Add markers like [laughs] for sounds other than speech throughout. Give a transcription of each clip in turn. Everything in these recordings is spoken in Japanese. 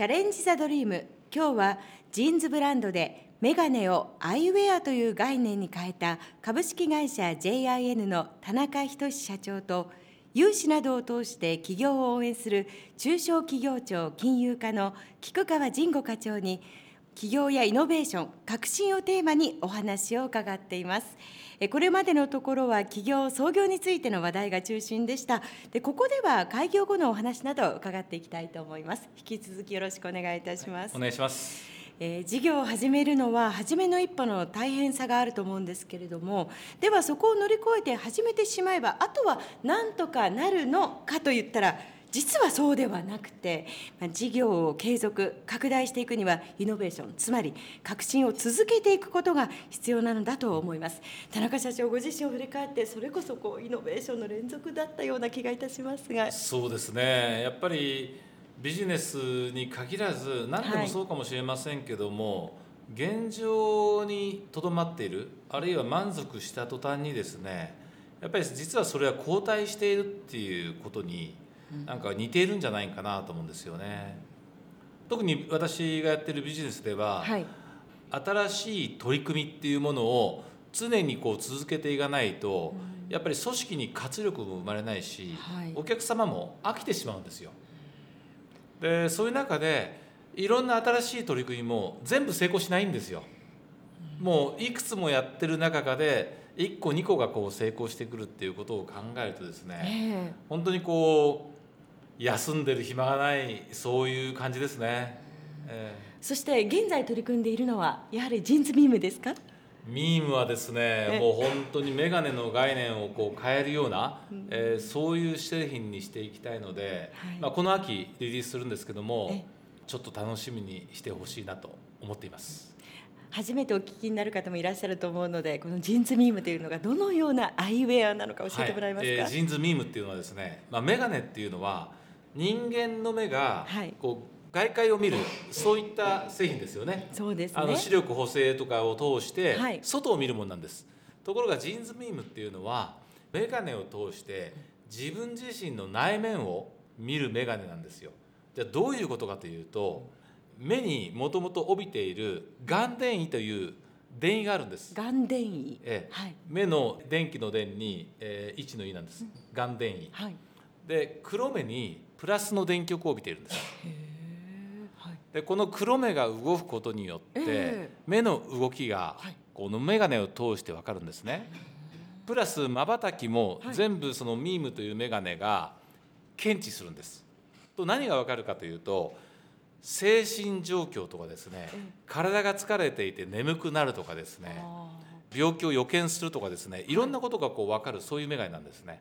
チャレンジ・ザ・ドリーム。今日はジーンズブランドでメガネをアイウェアという概念に変えた株式会社 JIN の田中仁社長と融資などを通して企業を応援する中小企業庁金融課の菊川仁吾課長に企業やイノベーション、革新をテーマにお話を伺っています。これまでのところは企業創業についての話題が中心でした。でここでは開業後のお話などを伺っていきたいと思います。引き続きよろしくお願いいたします。お願いします。えー、事業を始めるのは初めの一歩の大変さがあると思うんですけれどもではそこを乗り越えて始めてしまえばあとはなんとかなるのかといったら実はそうではなくて、まあ、事業を継続拡大していくにはイノベーションつまり革新を続けていくことが必要なのだと思います。田中社長ご自身を振り返ってそれこそこうイノベーションの連続だったような気がいたしますが。そうですね。やっぱりビジネスに限らず何でもそうかもしれませんけども、はい現状にとどまっているあるいは満足した途端にですねやっぱり実はそれは後退しているっていうことになんか似ているんじゃないかなと思うんですよね。特に私がやってるビジネスでは、はい、新しい取り組みっていうものを常にこう続けていかないと、やっぱり組織に活力も生まれないし、はい、お客様も飽きてしまうんですよ。でそういう中でいろんな新しい取り組みも全部成功しないんですよ。もういくつもやってる中で1個2個がこう成功してくるっていうことを考えるとですね、えー、本当にこう休んでる暇がないそういう感じですね、えー、そして現在取り組んでいるのはやはりジーンズビームですか？ミームはですねもう本当に眼鏡の概念をこう変えるような、うん、えー、そういう製品にしていきたいので、はい、まあ、この秋リリースするんですけどもちょっと楽しみにしてほしいなと思っています。初めてお聞きになる方もいらっしゃると思うのでこのジーンズミームというのがどのようなアイウェアなのか教えてもらえますか、はい。えー、ジーンズミームっていうのはですね、まあ、眼鏡っていうのは人間の目がこう外界を見るそういった製品ですよね。そうです、ね、あの視力補正とかを通して外を見るものなんです。ところがジーンズビームっていうのは眼鏡を通して自分自身の内面を見る眼鏡なんですよ。じゃあどういうことかというと目にもともと帯びている眼電位という電位があるんです。眼電位、ええはい、目の電気の電に、えー、位置の位なんです。眼電位。はい、で黒目にプラスの電極を帯びているんです。でこの黒目が動くことによって目の動きがこの眼鏡を通して分かるんですね。プラスまばたきも全部そのミームという眼鏡が検知するんです。と何が分かるかというと精神状況とかですね体が疲れていて眠くなるとかですね病気を予見するとかですねいろんなことがこう分かるそういう眼鏡なんですね。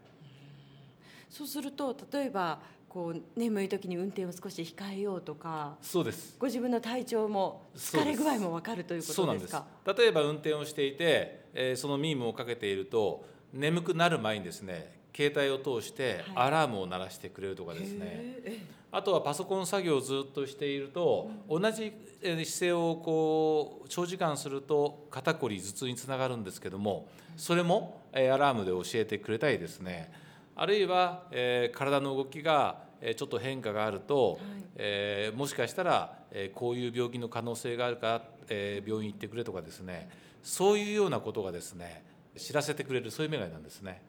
そうすると例えばこう眠い時に運転を少し控えようとかそうです。ご自分の体調も疲れ具合も分かるということですか？例えば運転をしていて、えー、そのミームをかけていると眠くなる前にですね携帯を通してアラームを鳴らしてくれるとかですね、はい、あとはパソコン作業をずっとしていると、うん、同じ姿勢をこう長時間すると肩こり頭痛につながるんですけどもそれもアラームで教えてくれたりですねあるいは、えー、体の動きがちょっと変化があると、はい、えー、もしかしたら、えー、こういう病気の可能性があるから、えー、病院行ってくれとかですね。そういうようなことがですね知らせてくれるそういう眼鏡なんですね。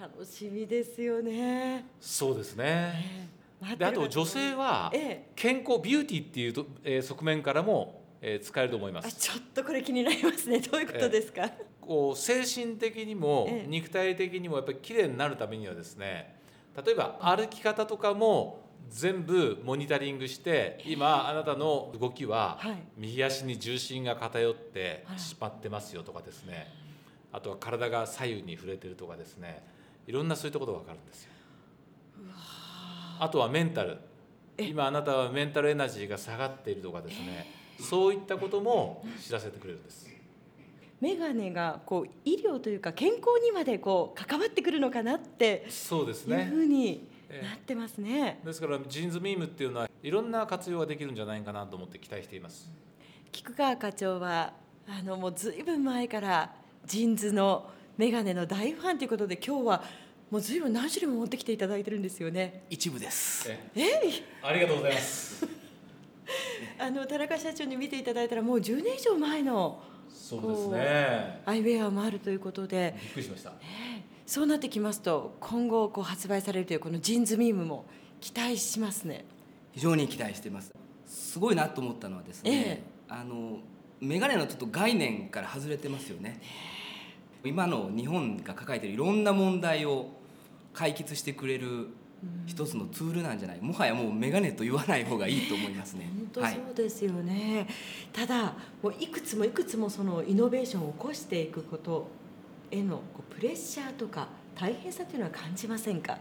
楽しみですよね。そうですね。えー、であと女性は健康ビューティーっていうと、えー、側面からもえー、使えると思います。ちょっとこれ気になりますね。どういうことですか、えー、こう精神的にも肉体的にもやっぱり綺麗になるためにはですね例えば歩き方とかも全部モニタリングして今あなたの動きは右足に重心が偏ってしまってますよとかですね。あとは体が左右に触れてるとかですね。いろんなそういったことが分かるんですよ。あとはメンタル。今あなたはメンタルエナジーが下がっているとかですね。そういったことも知らせてくれるんです。眼鏡がこう医療というか健康にまでこう関わってくるのかなってそうですね。いうふうになってますね、ですからジーンズミームっていうのはいろんな活用ができるんじゃないかなと思って期待しています。菊川課長はあのもうずいぶん前から JINS の眼鏡の大ファンということで今日はもう随分何種類も持ってきていただいてるんですよね。一部です。ええ。ありがとうございます。[laughs] あの田中社長に見ていただいたらもう10年以上前のそうですねアイウェアもあるということでびっくりしましたそうなってきますと今後こう発売されるというこの JINS MEME も期待しますね。非常に期待しています。すごいなと思ったのはですね、あのメガネのちょっと概念から外れてますよね。今の日本が抱えているいろんな問題を解決してくれる一つのツールなんじゃない。もはやもうメガネと言わない方がいいと思いますね。本当はい。そうですよね、ただもういくつもいくつもそのイノベーションを起こしていくことへのこうプレッシャーとか大変さというのは感じませんか？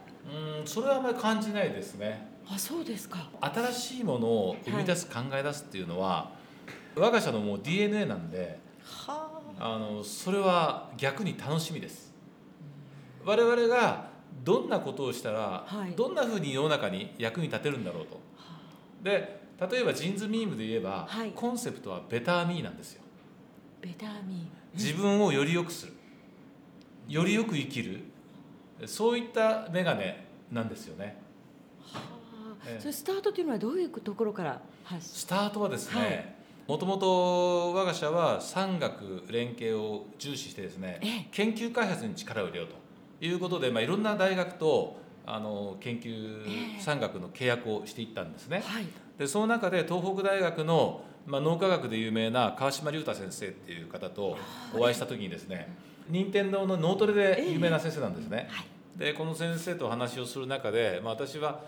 うんそれはあんまり感じないですね。あそうですか。新しいものを生み出す、考え出すっていうのは我が社のもう DNA なんではあのそれは逆に楽しみです。我々がどんなことをしたら、はい。どんなふうに世の中に役に立てるんだろうと。で例えばジーンズミームで言えば、はい。コンセプトはベターミーなんですよ。ベターミ自分をより良くする。よりよく生きる。そういったメガネなんですよね。それスタートというのはどういうところからスタートはですはい。ねもともと我が社は産学連携を重視してですねええ。研究開発に力を入れようということで、まあ、いろんな大学とあの研究ええ産学の契約をしていったんですね。はい。でその中で東北大学の、まあ、脳科学で有名な川島隆太先生っていう方とお会いした時にですね任天堂の脳トレで有名な先生なんですね。はい。でこの先生とお話をする中で、まあ、私は、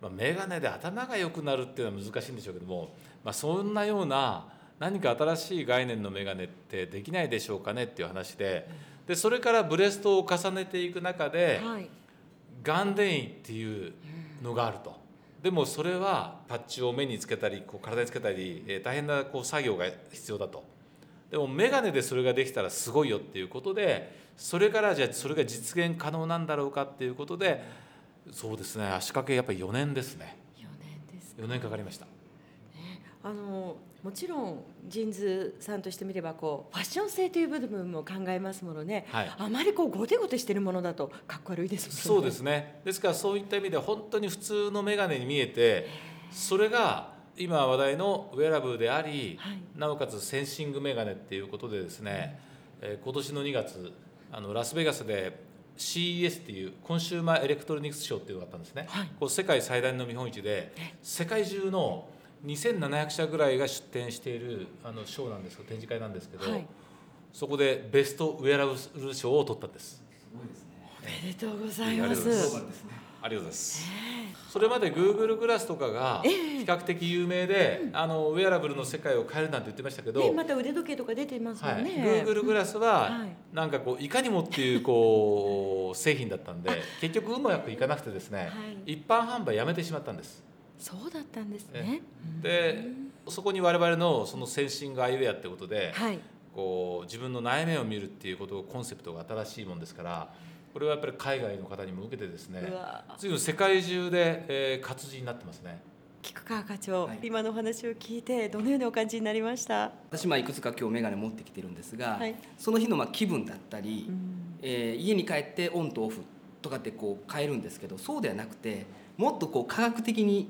まあ、眼鏡で頭が良くなるっていうのは難しいんでしょうけども、まあ、そんなような何か新しい概念の眼鏡ってできないでしょうかねっていう話ででそれからブレストを重ねていく中ではい。ガンデインっていうのがあると。でもそれはパッチを目につけたりこう体につけたり、えー大変なこう作業が必要だと。でも眼鏡でそれができたらすごいよっていうことでそれからじゃあそれが実現可能なんだろうかっていうことでそうですね足掛けやっぱり4年ですね。4年です4年かかりましたあのもちろんジーンズさんとしてみればこうファッション性という部分も考えますものね、はい。あまりこうゴテゴテしてるものだとかっこ悪いですもんね。そうですね。ですからそういった意味で本当に普通の眼鏡に見えてそれが今話題のウェアラブルであり、はい。なおかつセンシングメガネっていうことでですね、えー今年の2月あのラスベガスで CES っていうコンシューマーエレクトロニクスショーっていうのがあったんですね、はい。こう世界最大の見本市で世界中の2700社ぐらいが出展しているあのショーなんですけど展示会なんですけど、はい。そこでベストウェアラブル賞を取ったんです。すごいですね。おめでとうございありますがとうございます。そうですね。ありがとうございます。それまで Google グラスとかが比較的有名で、あのウェアラブルの世界を変えるなんて言ってましたけど、ね、また腕時計とか出てますもはい、んね、Google グラスははい。なんかこういかにもっていうこう [laughs] 製品だったんで結局うまくいかなくてですね、はい。一般販売やめてしまったんですそうだったんですね。でそこに我々のそのセンシングアイウェアってことで、はい。こう自分の内面を見るっていうことをコンセプトが新しいもんですからこれはやっぱり海外の方にも受けてですねうわ。随分世界中で、えー活字になってますね。菊川課長、はい。今のお話を聞いてどのようにお感じになりました、私まあいくつか今日メガネ持ってきてるんですが、はい。その日のまあ気分だったり、うん。えー家に帰ってオンとオフとかってこう変えるんですけどそうではなくてもっとこう科学的に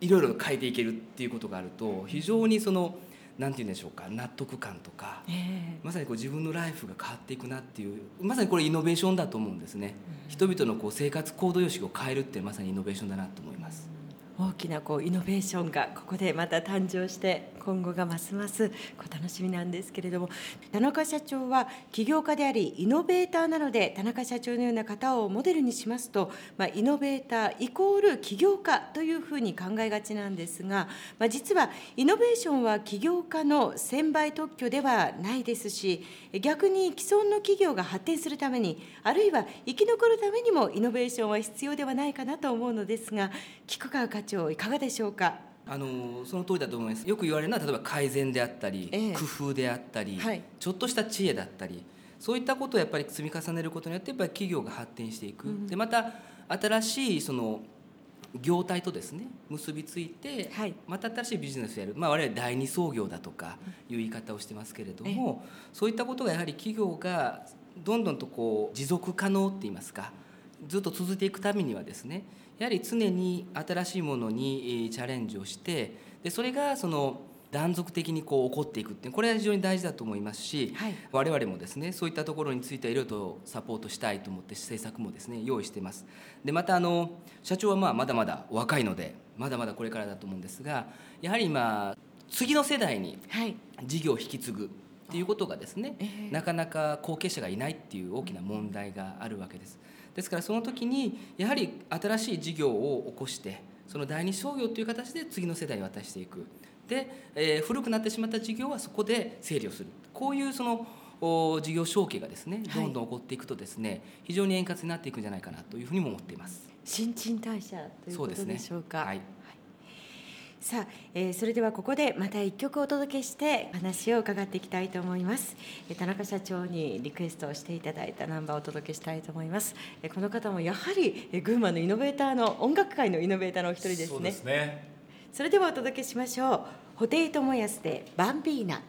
いろいろ変えていけるっていうことがあると非常にそのなんて言うんでしょうか納得感とかえまさにこう自分のライフが変わっていくなっていうまさにこれイノベーションだと思うんですね、人々のこう生活行動様式を変えるってまさにイノベーションだなと思います。え大きなこうイノベーションがここでまた誕生して今後がますますこう楽しみなんですけれども田中社長は起業家でありイノベーターなので田中社長のような方をモデルにしますと、まあ、イノベーターイコール起業家というふうに考えがちなんですが、まあ、実はイノベーションは起業家の専売特許ではないですし逆に既存の企業が発展するためにあるいは生き残るためにもイノベーションは必要ではないかなと思うのですが菊川課長いかがでしょうか？あのその通りだと思います。よく言われるのは例えば改善であったり、ええ。工夫であったり、はい。ちょっとした知恵だったりそういったことをやっぱり積み重ねることによってやっぱり企業が発展していく、うんでまた新しいその業態とですね結びついて、はい。また新しいビジネスをやる、まあ、我々第二創業だとかいう言い方をしてますけれども、そういったことがやはり企業がどんどんとこう持続可能って言いますかずっと続いていくためにはですねやはり常に新しいものにチャレンジをしてでそれがその断続的にこう起こっていくってこれは非常に大事だと思いますし、はい、我々もですねそういったところについてはいろいろとサポートしたいと思って政策もですね用意しています。でまたあの社長はまあまだまだお若いのでまだまだこれからだと思うんですがやはり今次の世代に事業を引き継ぐっていうことがですね、はい、なかなか後継者がいないっていう大きな問題があるわけです。ですからその時にやはり新しい事業を起こしてその第二商業という形で次の世代に渡していく。で、えー、古くなってしまった事業はそこで整理をする。こういうその事業承継がですねどんどん起こっていくとですね、はい、非常に円滑になっていくんじゃないかなというふうにも思っています。新陳代謝ということでしょうか。うね、はいさあ、えー、それではここでまた一曲お届けして話を伺っていきたいと思います、えー、田中社長にリクエストをしていただいたナンバーをお届けしたいと思います、えー、この方もやはり、えー、群馬のイノベーターの音楽界のイノベーターのお一人ですね。ね。それではお届けしましょう。布袋寅泰でバンビーナ